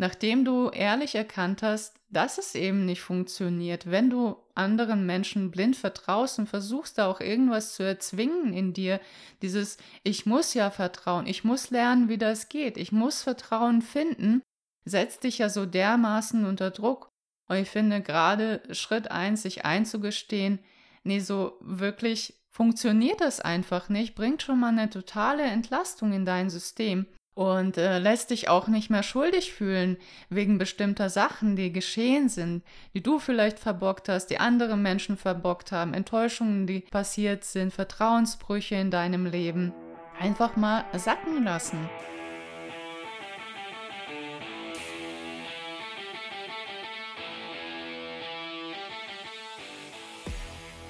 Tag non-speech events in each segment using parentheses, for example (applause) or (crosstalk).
Nachdem du ehrlich erkannt hast, dass es eben nicht funktioniert, wenn du anderen Menschen blind vertraust und versuchst da auch irgendwas zu erzwingen in dir, dieses Ich muss ja vertrauen, ich muss lernen, wie das geht, ich muss Vertrauen finden, setzt dich ja so dermaßen unter Druck. Und ich finde gerade Schritt eins, sich einzugestehen, nee, so wirklich funktioniert das einfach nicht, bringt schon mal eine totale Entlastung in dein System und äh, lässt dich auch nicht mehr schuldig fühlen wegen bestimmter Sachen, die geschehen sind, die du vielleicht verbockt hast, die andere Menschen verbockt haben, Enttäuschungen, die passiert sind, Vertrauensbrüche in deinem Leben. Einfach mal sacken lassen.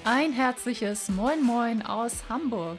Ein herzliches Moin Moin aus Hamburg.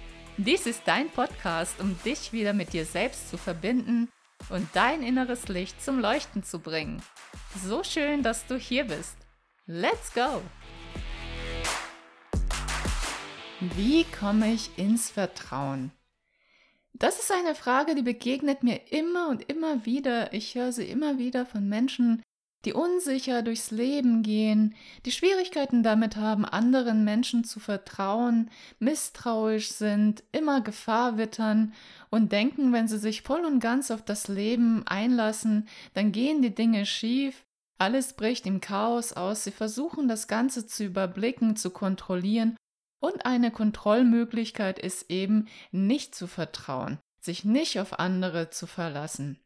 Dies ist dein Podcast, um dich wieder mit dir selbst zu verbinden und dein inneres Licht zum Leuchten zu bringen. So schön, dass du hier bist. Let's go! Wie komme ich ins Vertrauen? Das ist eine Frage, die begegnet mir immer und immer wieder. Ich höre sie immer wieder von Menschen, die unsicher durchs Leben gehen, die Schwierigkeiten damit haben, anderen Menschen zu vertrauen, misstrauisch sind, immer Gefahr wittern und denken, wenn sie sich voll und ganz auf das Leben einlassen, dann gehen die Dinge schief, alles bricht im Chaos aus, sie versuchen das Ganze zu überblicken, zu kontrollieren und eine Kontrollmöglichkeit ist eben nicht zu vertrauen, sich nicht auf andere zu verlassen.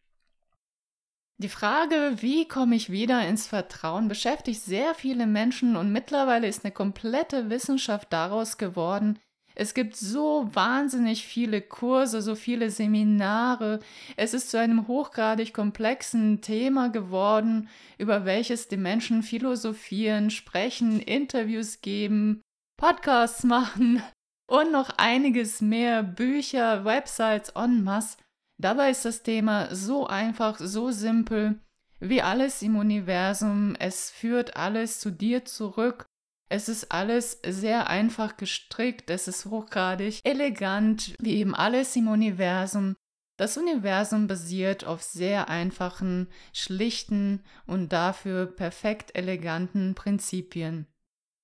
Die Frage, wie komme ich wieder ins Vertrauen, beschäftigt sehr viele Menschen und mittlerweile ist eine komplette Wissenschaft daraus geworden. Es gibt so wahnsinnig viele Kurse, so viele Seminare. Es ist zu einem hochgradig komplexen Thema geworden, über welches die Menschen philosophieren, sprechen, Interviews geben, Podcasts (laughs) machen und noch einiges mehr, Bücher, Websites en masse. Dabei ist das Thema so einfach, so simpel, wie alles im Universum. Es führt alles zu dir zurück. Es ist alles sehr einfach gestrickt, es ist hochgradig elegant, wie eben alles im Universum. Das Universum basiert auf sehr einfachen, schlichten und dafür perfekt eleganten Prinzipien.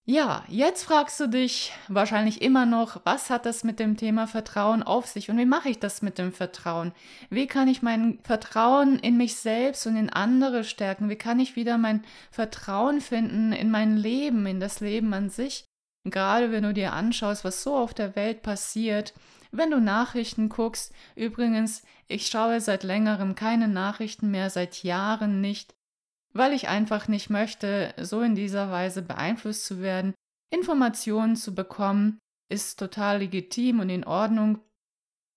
Ja, jetzt fragst du dich wahrscheinlich immer noch, was hat das mit dem Thema Vertrauen auf sich und wie mache ich das mit dem Vertrauen? Wie kann ich mein Vertrauen in mich selbst und in andere stärken? Wie kann ich wieder mein Vertrauen finden in mein Leben, in das Leben an sich? Gerade wenn du dir anschaust, was so auf der Welt passiert, wenn du Nachrichten guckst, übrigens, ich schaue seit längerem keine Nachrichten mehr, seit Jahren nicht, weil ich einfach nicht möchte, so in dieser Weise beeinflusst zu werden. Informationen zu bekommen ist total legitim und in Ordnung,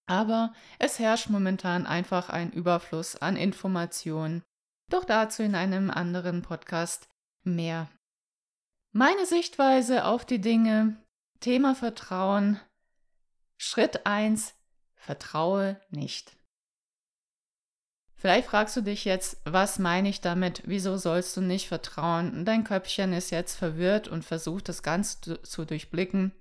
aber es herrscht momentan einfach ein Überfluss an Informationen. Doch dazu in einem anderen Podcast mehr. Meine Sichtweise auf die Dinge, Thema Vertrauen. Schritt 1. Vertraue nicht. Vielleicht fragst du dich jetzt, was meine ich damit? Wieso sollst du nicht vertrauen? Dein Köpfchen ist jetzt verwirrt und versucht das Ganze zu durchblicken.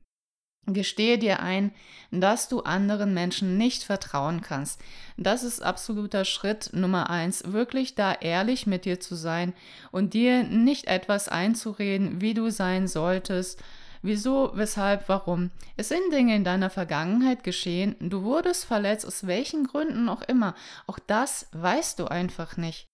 Gestehe dir ein, dass du anderen Menschen nicht vertrauen kannst. Das ist absoluter Schritt Nummer eins, wirklich da ehrlich mit dir zu sein und dir nicht etwas einzureden, wie du sein solltest, Wieso, weshalb, warum? Es sind Dinge in deiner Vergangenheit geschehen, du wurdest verletzt, aus welchen Gründen auch immer. Auch das weißt du einfach nicht.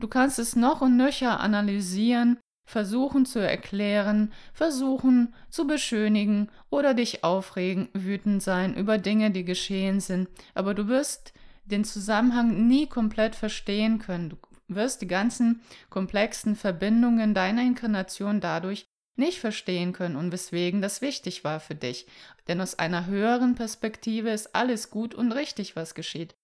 Du kannst es noch und nöcher analysieren, versuchen zu erklären, versuchen zu beschönigen oder dich aufregen, wütend sein über Dinge, die geschehen sind, aber du wirst den Zusammenhang nie komplett verstehen können. Du wirst die ganzen komplexen Verbindungen deiner Inkarnation dadurch nicht verstehen können und weswegen das wichtig war für dich. Denn aus einer höheren Perspektive ist alles gut und richtig, was geschieht.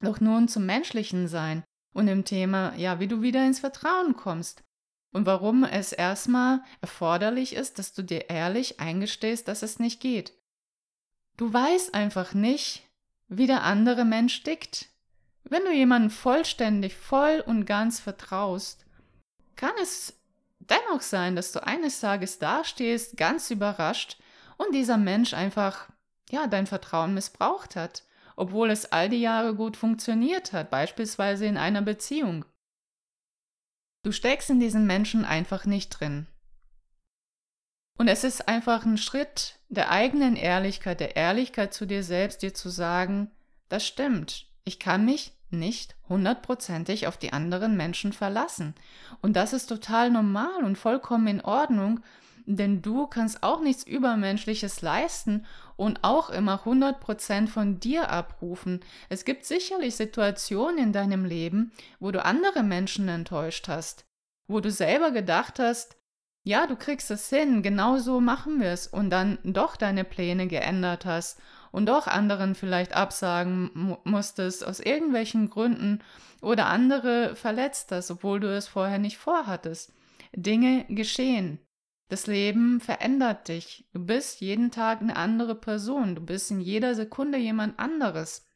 Doch nun zum menschlichen Sein und im Thema, ja, wie du wieder ins Vertrauen kommst. und warum es erstmal erforderlich ist, dass du dir ehrlich eingestehst, dass es nicht geht. Du weißt einfach nicht, wie der andere Mensch tickt. Wenn du jemandem vollständig, voll und ganz vertraust, kann es dennoch sein, dass du eines Tages dastehst, ganz überrascht, und dieser Mensch einfach, ja, dein Vertrauen missbraucht hat, obwohl es all die Jahre gut funktioniert hat, beispielsweise in einer Beziehung. Du steckst in diesen Menschen einfach nicht drin. Und es ist einfach ein Schritt der eigenen Ehrlichkeit, der Ehrlichkeit zu dir selbst, dir zu sagen, das stimmt, ich kann mich nicht hundertprozentig auf die anderen Menschen verlassen. Und das ist total normal und vollkommen in Ordnung, denn du kannst auch nichts Übermenschliches leisten und auch immer 100% von dir abrufen. Es gibt sicherlich Situationen in deinem Leben, wo du andere Menschen enttäuscht hast, wo du selber gedacht hast, ja, du kriegst es hin, genau so machen wir es und dann doch deine Pläne geändert hast und doch anderen vielleicht absagen mu musstest aus irgendwelchen Gründen oder andere verletzt hast, obwohl du es vorher nicht vorhattest. Dinge geschehen. Das Leben verändert dich. Du bist jeden Tag eine andere Person. Du bist in jeder Sekunde jemand anderes.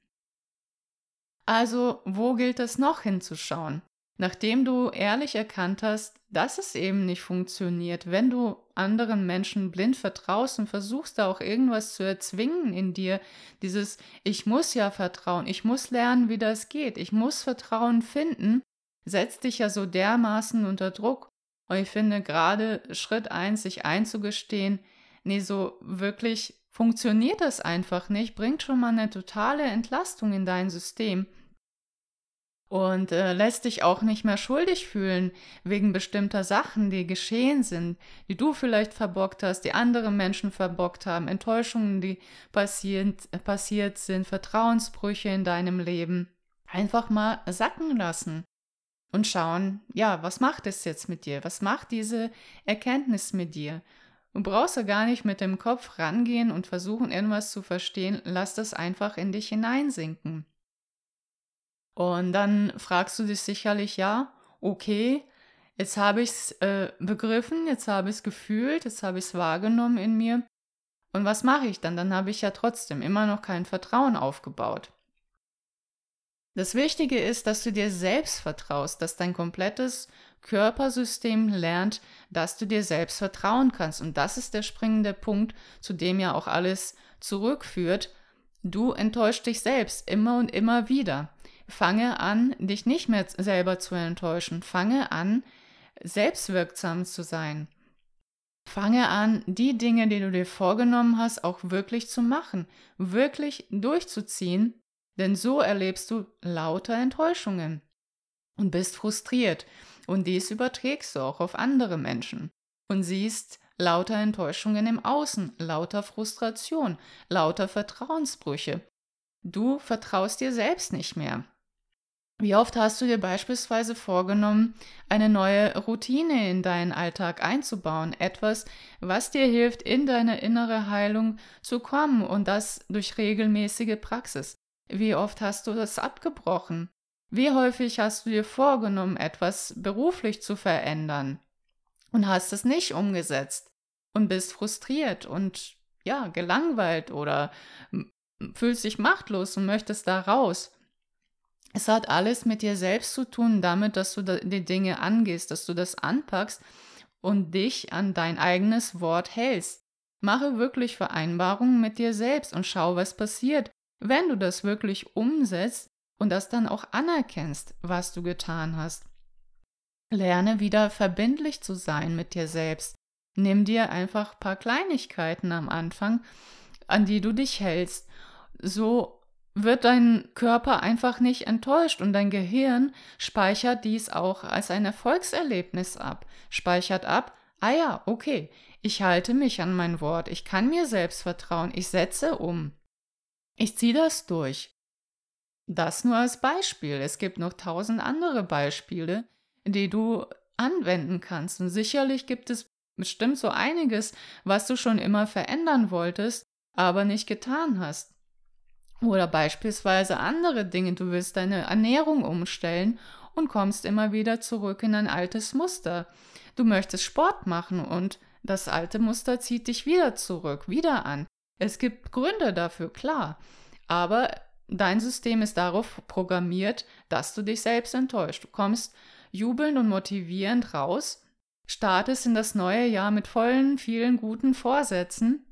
Also, wo gilt es noch hinzuschauen? Nachdem du ehrlich erkannt hast, dass es eben nicht funktioniert, wenn du anderen Menschen blind vertraust und versuchst da auch irgendwas zu erzwingen in dir, dieses Ich muss ja vertrauen, ich muss lernen, wie das geht, ich muss Vertrauen finden, setzt dich ja so dermaßen unter Druck. Und ich finde gerade Schritt eins, sich einzugestehen, nee, so wirklich funktioniert das einfach nicht, bringt schon mal eine totale Entlastung in dein System und äh, lässt dich auch nicht mehr schuldig fühlen wegen bestimmter Sachen, die geschehen sind, die du vielleicht verbockt hast, die andere Menschen verbockt haben, Enttäuschungen, die passiert, äh, passiert sind, Vertrauensbrüche in deinem Leben. Einfach mal sacken lassen und schauen, ja, was macht es jetzt mit dir? Was macht diese Erkenntnis mit dir? Du brauchst ja gar nicht mit dem Kopf rangehen und versuchen, irgendwas zu verstehen. Lass das einfach in dich hineinsinken. Und dann fragst du dich sicherlich, ja, okay, jetzt habe ich es äh, begriffen, jetzt habe ich es gefühlt, jetzt habe ich es wahrgenommen in mir. Und was mache ich dann? Dann habe ich ja trotzdem immer noch kein Vertrauen aufgebaut. Das Wichtige ist, dass du dir selbst vertraust, dass dein komplettes Körpersystem lernt, dass du dir selbst vertrauen kannst. Und das ist der springende Punkt, zu dem ja auch alles zurückführt. Du enttäuscht dich selbst immer und immer wieder. Fange an, dich nicht mehr selber zu enttäuschen. Fange an, selbstwirksam zu sein. Fange an, die Dinge, die du dir vorgenommen hast, auch wirklich zu machen, wirklich durchzuziehen, denn so erlebst du lauter Enttäuschungen und bist frustriert. Und dies überträgst du auch auf andere Menschen und siehst lauter Enttäuschungen im Außen, lauter Frustration, lauter Vertrauensbrüche. Du vertraust dir selbst nicht mehr. Wie oft hast du dir beispielsweise vorgenommen, eine neue Routine in deinen Alltag einzubauen, etwas, was dir hilft, in deine innere Heilung zu kommen und das durch regelmäßige Praxis? Wie oft hast du das abgebrochen? Wie häufig hast du dir vorgenommen, etwas beruflich zu verändern und hast es nicht umgesetzt und bist frustriert und ja, gelangweilt oder fühlst dich machtlos und möchtest da raus? Es hat alles mit dir selbst zu tun, damit, dass du die Dinge angehst, dass du das anpackst und dich an dein eigenes Wort hältst. Mache wirklich Vereinbarungen mit dir selbst und schau, was passiert, wenn du das wirklich umsetzt und das dann auch anerkennst, was du getan hast. Lerne wieder verbindlich zu sein mit dir selbst. Nimm dir einfach ein paar Kleinigkeiten am Anfang, an die du dich hältst. So wird dein Körper einfach nicht enttäuscht und dein Gehirn speichert dies auch als ein Erfolgserlebnis ab, speichert ab, ah ja, okay, ich halte mich an mein Wort, ich kann mir selbst vertrauen, ich setze um. Ich ziehe das durch. Das nur als Beispiel. Es gibt noch tausend andere Beispiele, die du anwenden kannst. Und sicherlich gibt es bestimmt so einiges, was du schon immer verändern wolltest, aber nicht getan hast. Oder beispielsweise andere Dinge. Du willst deine Ernährung umstellen und kommst immer wieder zurück in ein altes Muster. Du möchtest Sport machen und das alte Muster zieht dich wieder zurück, wieder an. Es gibt Gründe dafür, klar. Aber dein System ist darauf programmiert, dass du dich selbst enttäuscht. Du kommst jubelnd und motivierend raus, startest in das neue Jahr mit vollen, vielen guten Vorsätzen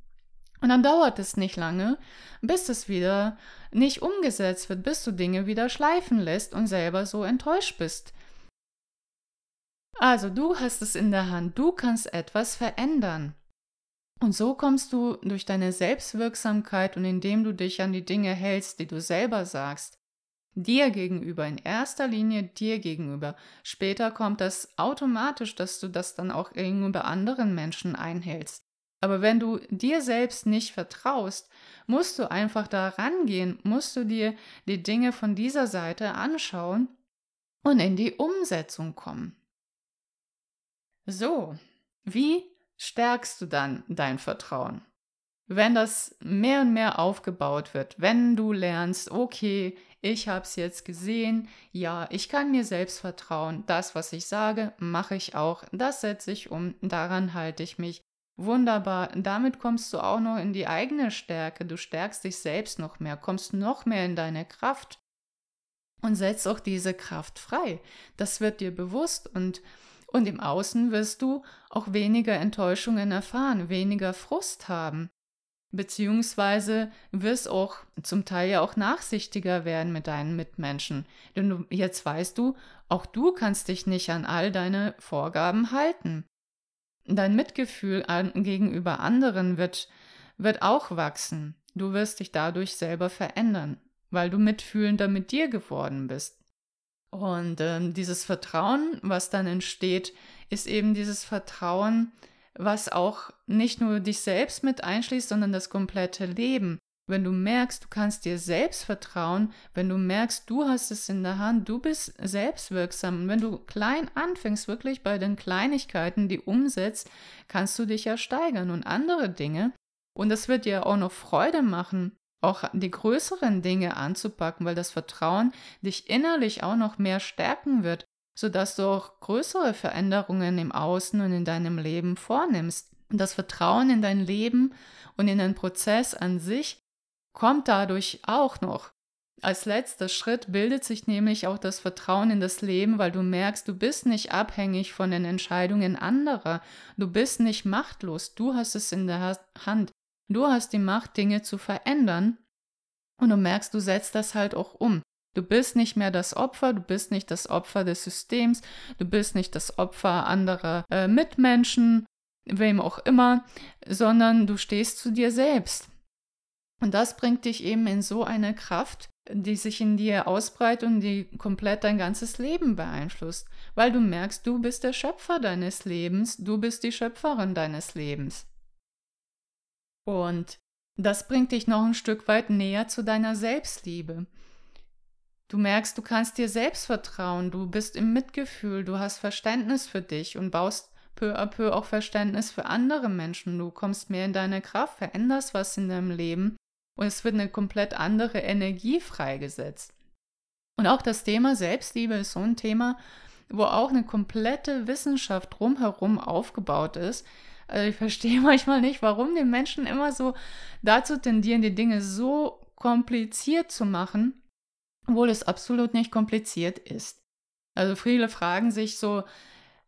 und dann dauert es nicht lange, bis es wieder nicht umgesetzt wird, bis du Dinge wieder schleifen lässt und selber so enttäuscht bist. Also du hast es in der Hand, du kannst etwas verändern. Und so kommst du durch deine Selbstwirksamkeit und indem du dich an die Dinge hältst, die du selber sagst, dir gegenüber, in erster Linie dir gegenüber. Später kommt das automatisch, dass du das dann auch gegenüber anderen Menschen einhältst. Aber wenn du dir selbst nicht vertraust, musst du einfach da rangehen, musst du dir die Dinge von dieser Seite anschauen und in die Umsetzung kommen. So, wie stärkst du dann dein Vertrauen? Wenn das mehr und mehr aufgebaut wird, wenn du lernst, okay, ich habe es jetzt gesehen, ja, ich kann mir selbst vertrauen, das, was ich sage, mache ich auch, das setze ich um, daran halte ich mich, Wunderbar. Damit kommst du auch noch in die eigene Stärke. Du stärkst dich selbst noch mehr, kommst noch mehr in deine Kraft und setzt auch diese Kraft frei. Das wird dir bewusst und, und im Außen wirst du auch weniger Enttäuschungen erfahren, weniger Frust haben. Beziehungsweise wirst auch zum Teil ja auch nachsichtiger werden mit deinen Mitmenschen. Denn du, jetzt weißt du, auch du kannst dich nicht an all deine Vorgaben halten. Dein Mitgefühl an, gegenüber anderen wird, wird auch wachsen. Du wirst dich dadurch selber verändern, weil du mitfühlender mit dir geworden bist. Und ähm, dieses Vertrauen, was dann entsteht, ist eben dieses Vertrauen, was auch nicht nur dich selbst mit einschließt, sondern das komplette Leben. Wenn du merkst, du kannst dir selbst vertrauen, wenn du merkst, du hast es in der Hand, du bist selbstwirksam. Und wenn du klein anfängst, wirklich bei den Kleinigkeiten, die umsetzt, kannst du dich ja steigern und andere Dinge. Und das wird dir auch noch Freude machen, auch die größeren Dinge anzupacken, weil das Vertrauen dich innerlich auch noch mehr stärken wird, sodass du auch größere Veränderungen im Außen und in deinem Leben vornimmst. Und das Vertrauen in dein Leben und in den Prozess an sich kommt dadurch auch noch. Als letzter Schritt bildet sich nämlich auch das Vertrauen in das Leben, weil du merkst, du bist nicht abhängig von den Entscheidungen anderer, du bist nicht machtlos, du hast es in der Hand, du hast die Macht, Dinge zu verändern und du merkst, du setzt das halt auch um. Du bist nicht mehr das Opfer, du bist nicht das Opfer des Systems, du bist nicht das Opfer anderer äh, Mitmenschen, wem auch immer, sondern du stehst zu dir selbst. Und das bringt dich eben in so eine Kraft, die sich in dir ausbreitet und die komplett dein ganzes Leben beeinflusst, weil du merkst, du bist der Schöpfer deines Lebens, du bist die Schöpferin deines Lebens. Und das bringt dich noch ein Stück weit näher zu deiner Selbstliebe. Du merkst, du kannst dir selbst vertrauen, du bist im Mitgefühl, du hast Verständnis für dich und baust peu à peu auch Verständnis für andere Menschen. Du kommst mehr in deine Kraft, veränderst was in deinem Leben und es wird eine komplett andere Energie freigesetzt. Und auch das Thema Selbstliebe ist so ein Thema, wo auch eine komplette Wissenschaft drumherum aufgebaut ist. Also ich verstehe (laughs) manchmal nicht, warum die Menschen immer so dazu tendieren, die Dinge so kompliziert zu machen, obwohl es absolut nicht kompliziert ist. Also viele fragen sich so,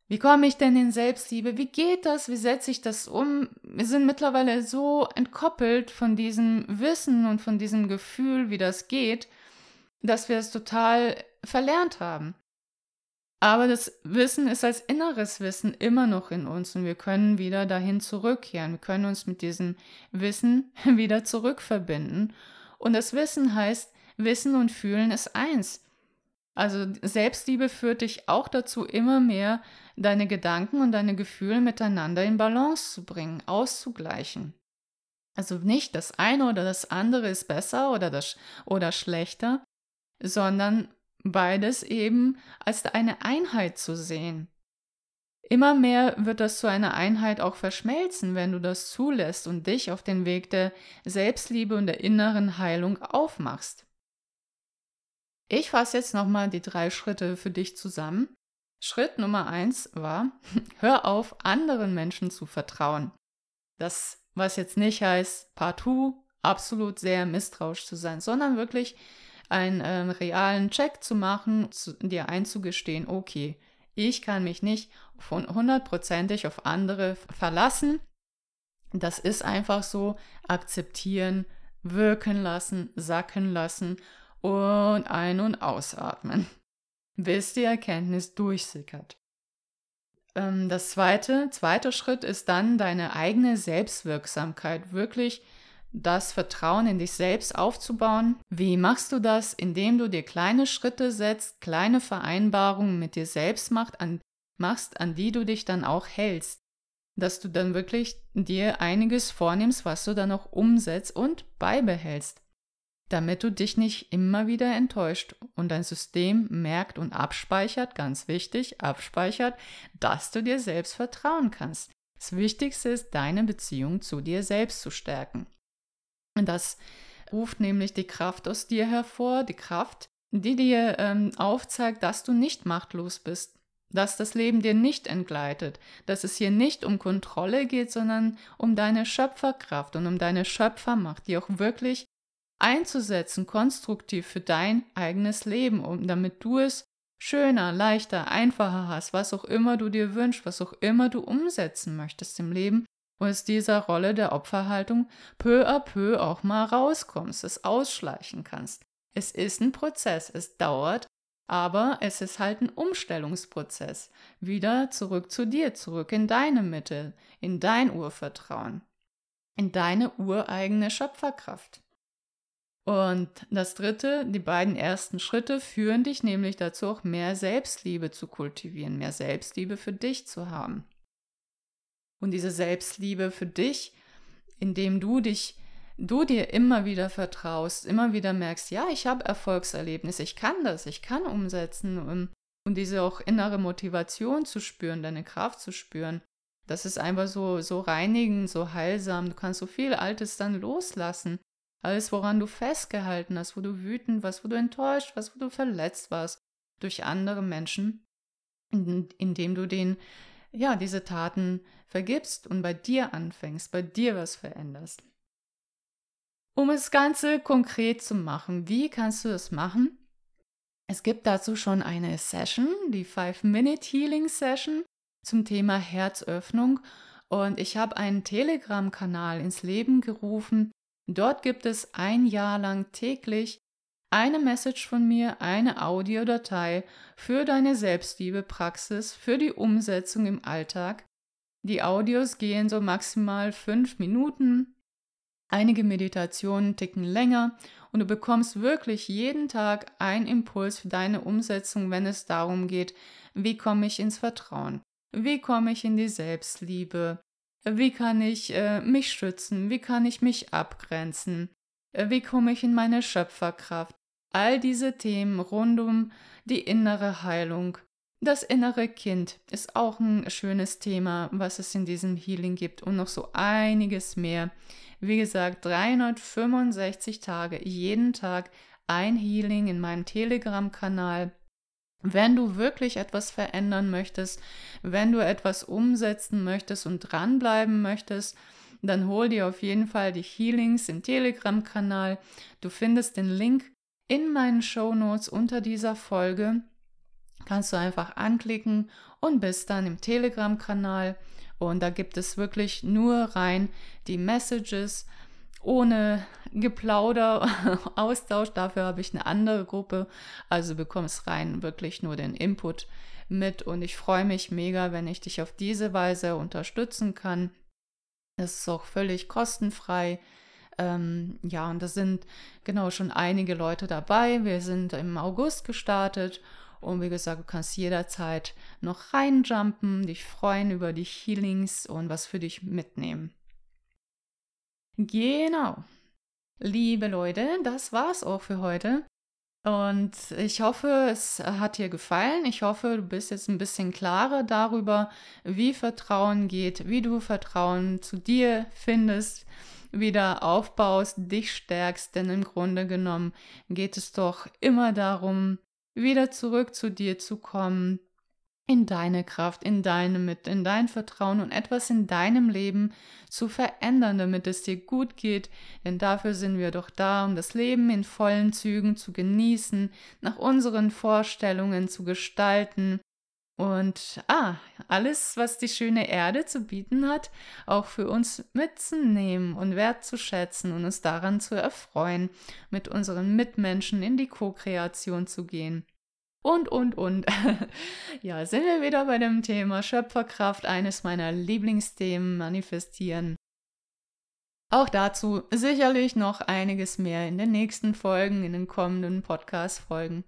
wie komme ich denn in Selbstliebe? Wie geht das? Wie setze ich das um? Wir sind mittlerweile so entkoppelt von diesem Wissen und von diesem Gefühl, wie das geht, dass wir es total verlernt haben. Aber das Wissen ist als inneres Wissen immer noch in uns und wir können wieder dahin zurückkehren. Wir können uns mit diesem Wissen (laughs) wieder zurückverbinden. Und das Wissen heißt, Wissen und Fühlen ist eins. Also Selbstliebe führt dich auch dazu, immer mehr deine Gedanken und deine Gefühle miteinander in Balance zu bringen, auszugleichen. Also nicht das eine oder das andere ist besser oder, das, oder schlechter, sondern beides eben als eine Einheit zu sehen. Immer mehr wird das zu einer Einheit auch verschmelzen, wenn du das zulässt und dich auf den Weg der Selbstliebe und der inneren Heilung aufmachst. Ich fasse jetzt nochmal die drei Schritte für dich zusammen. Schritt Nummer eins war, (laughs) hör auf, anderen Menschen zu vertrauen. Das, was jetzt nicht heißt, partout absolut sehr misstrauisch zu sein, sondern wirklich einen ähm, realen Check zu machen, zu, dir einzugestehen, okay, ich kann mich nicht von hundertprozentig auf andere verlassen. Das ist einfach so, akzeptieren, wirken lassen, sacken lassen und ein- und ausatmen bis die Erkenntnis durchsickert. Ähm, das zweite, zweite Schritt ist dann deine eigene Selbstwirksamkeit, wirklich das Vertrauen in dich selbst aufzubauen. Wie machst du das? Indem du dir kleine Schritte setzt, kleine Vereinbarungen mit dir selbst macht, an, machst, an die du dich dann auch hältst. Dass du dann wirklich dir einiges vornimmst, was du dann auch umsetzt und beibehältst damit du dich nicht immer wieder enttäuscht und dein System merkt und abspeichert, ganz wichtig, abspeichert, dass du dir selbst vertrauen kannst. Das Wichtigste ist, deine Beziehung zu dir selbst zu stärken. Das ruft nämlich die Kraft aus dir hervor, die Kraft, die dir ähm, aufzeigt, dass du nicht machtlos bist, dass das Leben dir nicht entgleitet, dass es hier nicht um Kontrolle geht, sondern um deine Schöpferkraft und um deine Schöpfermacht, die auch wirklich einzusetzen, konstruktiv für dein eigenes Leben, um damit du es schöner, leichter, einfacher hast, was auch immer du dir wünschst, was auch immer du umsetzen möchtest im Leben und aus dieser Rolle der Opferhaltung peu à peu auch mal rauskommst, es ausschleichen kannst. Es ist ein Prozess, es dauert, aber es ist halt ein Umstellungsprozess. Wieder zurück zu dir, zurück in deine Mitte, in dein Urvertrauen, in deine ureigene Schöpferkraft. Und das dritte, die beiden ersten Schritte führen dich nämlich dazu, auch mehr Selbstliebe zu kultivieren, mehr Selbstliebe für dich zu haben. Und diese Selbstliebe für dich, indem du dich, du dir immer wieder vertraust, immer wieder merkst, ja, ich habe Erfolgserlebnisse, ich kann das, ich kann umsetzen und, und diese auch innere Motivation zu spüren, deine Kraft zu spüren. Das ist einfach so, so reinigend, so heilsam. Du kannst so viel Altes dann loslassen alles, woran du festgehalten hast, wo du wütend warst, wo du enttäuscht warst, wo du verletzt warst durch andere Menschen, indem du denen ja diese Taten vergibst und bei dir anfängst, bei dir was veränderst. Um das Ganze konkret zu machen, wie kannst du das machen? Es gibt dazu schon eine Session, die 5-Minute-Healing-Session zum Thema Herzöffnung. Und ich habe einen Telegram-Kanal ins Leben gerufen, Dort gibt es ein Jahr lang täglich eine Message von mir, eine Audiodatei für deine Selbstliebe-Praxis, für die Umsetzung im Alltag. Die Audios gehen so maximal fünf Minuten. Einige Meditationen ticken länger und du bekommst wirklich jeden Tag einen Impuls für deine Umsetzung, wenn es darum geht, wie komme ich ins Vertrauen, wie komme ich in die Selbstliebe, wie kann ich äh, mich schützen? Wie kann ich mich abgrenzen? Äh, wie komme ich in meine Schöpferkraft? All diese Themen rund um die innere Heilung. Das innere Kind ist auch ein schönes Thema, was es in diesem Healing gibt und noch so einiges mehr. Wie gesagt, 365 Tage, jeden Tag ein Healing in meinem Telegram-Kanal. Wenn du wirklich etwas verändern möchtest, wenn du etwas umsetzen möchtest und dranbleiben möchtest, dann hol dir auf jeden Fall die Healings im Telegram-Kanal. Du findest den Link in meinen Show Notes unter dieser Folge. Kannst du einfach anklicken und bist dann im Telegram-Kanal. Und da gibt es wirklich nur rein die Messages, ohne Geplauder, (laughs) Austausch. Dafür habe ich eine andere Gruppe. Also bekommst rein wirklich nur den Input mit. Und ich freue mich mega, wenn ich dich auf diese Weise unterstützen kann. Es ist auch völlig kostenfrei. Ähm, ja, und da sind genau schon einige Leute dabei. Wir sind im August gestartet. Und wie gesagt, du kannst jederzeit noch reinjumpen, dich freuen über die Healings und was für dich mitnehmen. Genau. Liebe Leute, das war's auch für heute. Und ich hoffe, es hat dir gefallen. Ich hoffe, du bist jetzt ein bisschen klarer darüber, wie Vertrauen geht, wie du Vertrauen zu dir findest, wieder aufbaust, dich stärkst, denn im Grunde genommen geht es doch immer darum, wieder zurück zu dir zu kommen, in deine Kraft, in deine Mitte, in dein Vertrauen und etwas in deinem Leben zu verändern, damit es dir gut geht. Denn dafür sind wir doch da, um das Leben in vollen Zügen zu genießen, nach unseren Vorstellungen zu gestalten und ah, alles, was die schöne Erde zu bieten hat, auch für uns mitzunehmen und wertzuschätzen und uns daran zu erfreuen, mit unseren Mitmenschen in die Co-Kreation zu gehen. Und, und, und. (laughs) ja, sind wir wieder bei dem Thema Schöpferkraft, eines meiner Lieblingsthemen, manifestieren. Auch dazu sicherlich noch einiges mehr in den nächsten Folgen, in den kommenden Podcast-Folgen.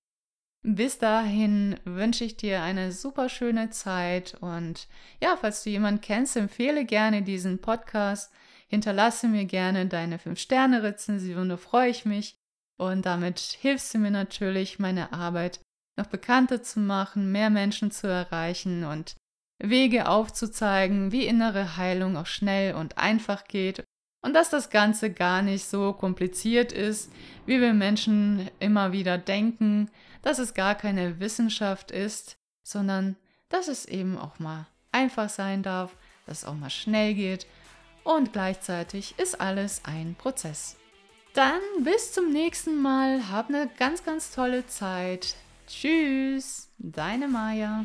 Bis dahin wünsche ich dir eine super schöne Zeit und ja, falls du jemanden kennst, empfehle gerne diesen Podcast. Hinterlasse mir gerne deine 5-Sterne-Rezension, da freue ich mich. Und damit hilfst du mir natürlich, meine Arbeit noch bekannter zu machen, mehr Menschen zu erreichen und Wege aufzuzeigen, wie innere Heilung auch schnell und einfach geht und dass das Ganze gar nicht so kompliziert ist, wie wir Menschen immer wieder denken, dass es gar keine Wissenschaft ist, sondern dass es eben auch mal einfach sein darf, dass es auch mal schnell geht und gleichzeitig ist alles ein Prozess. Dann bis zum nächsten Mal, hab eine ganz, ganz tolle Zeit. Tschüss, deine Maja.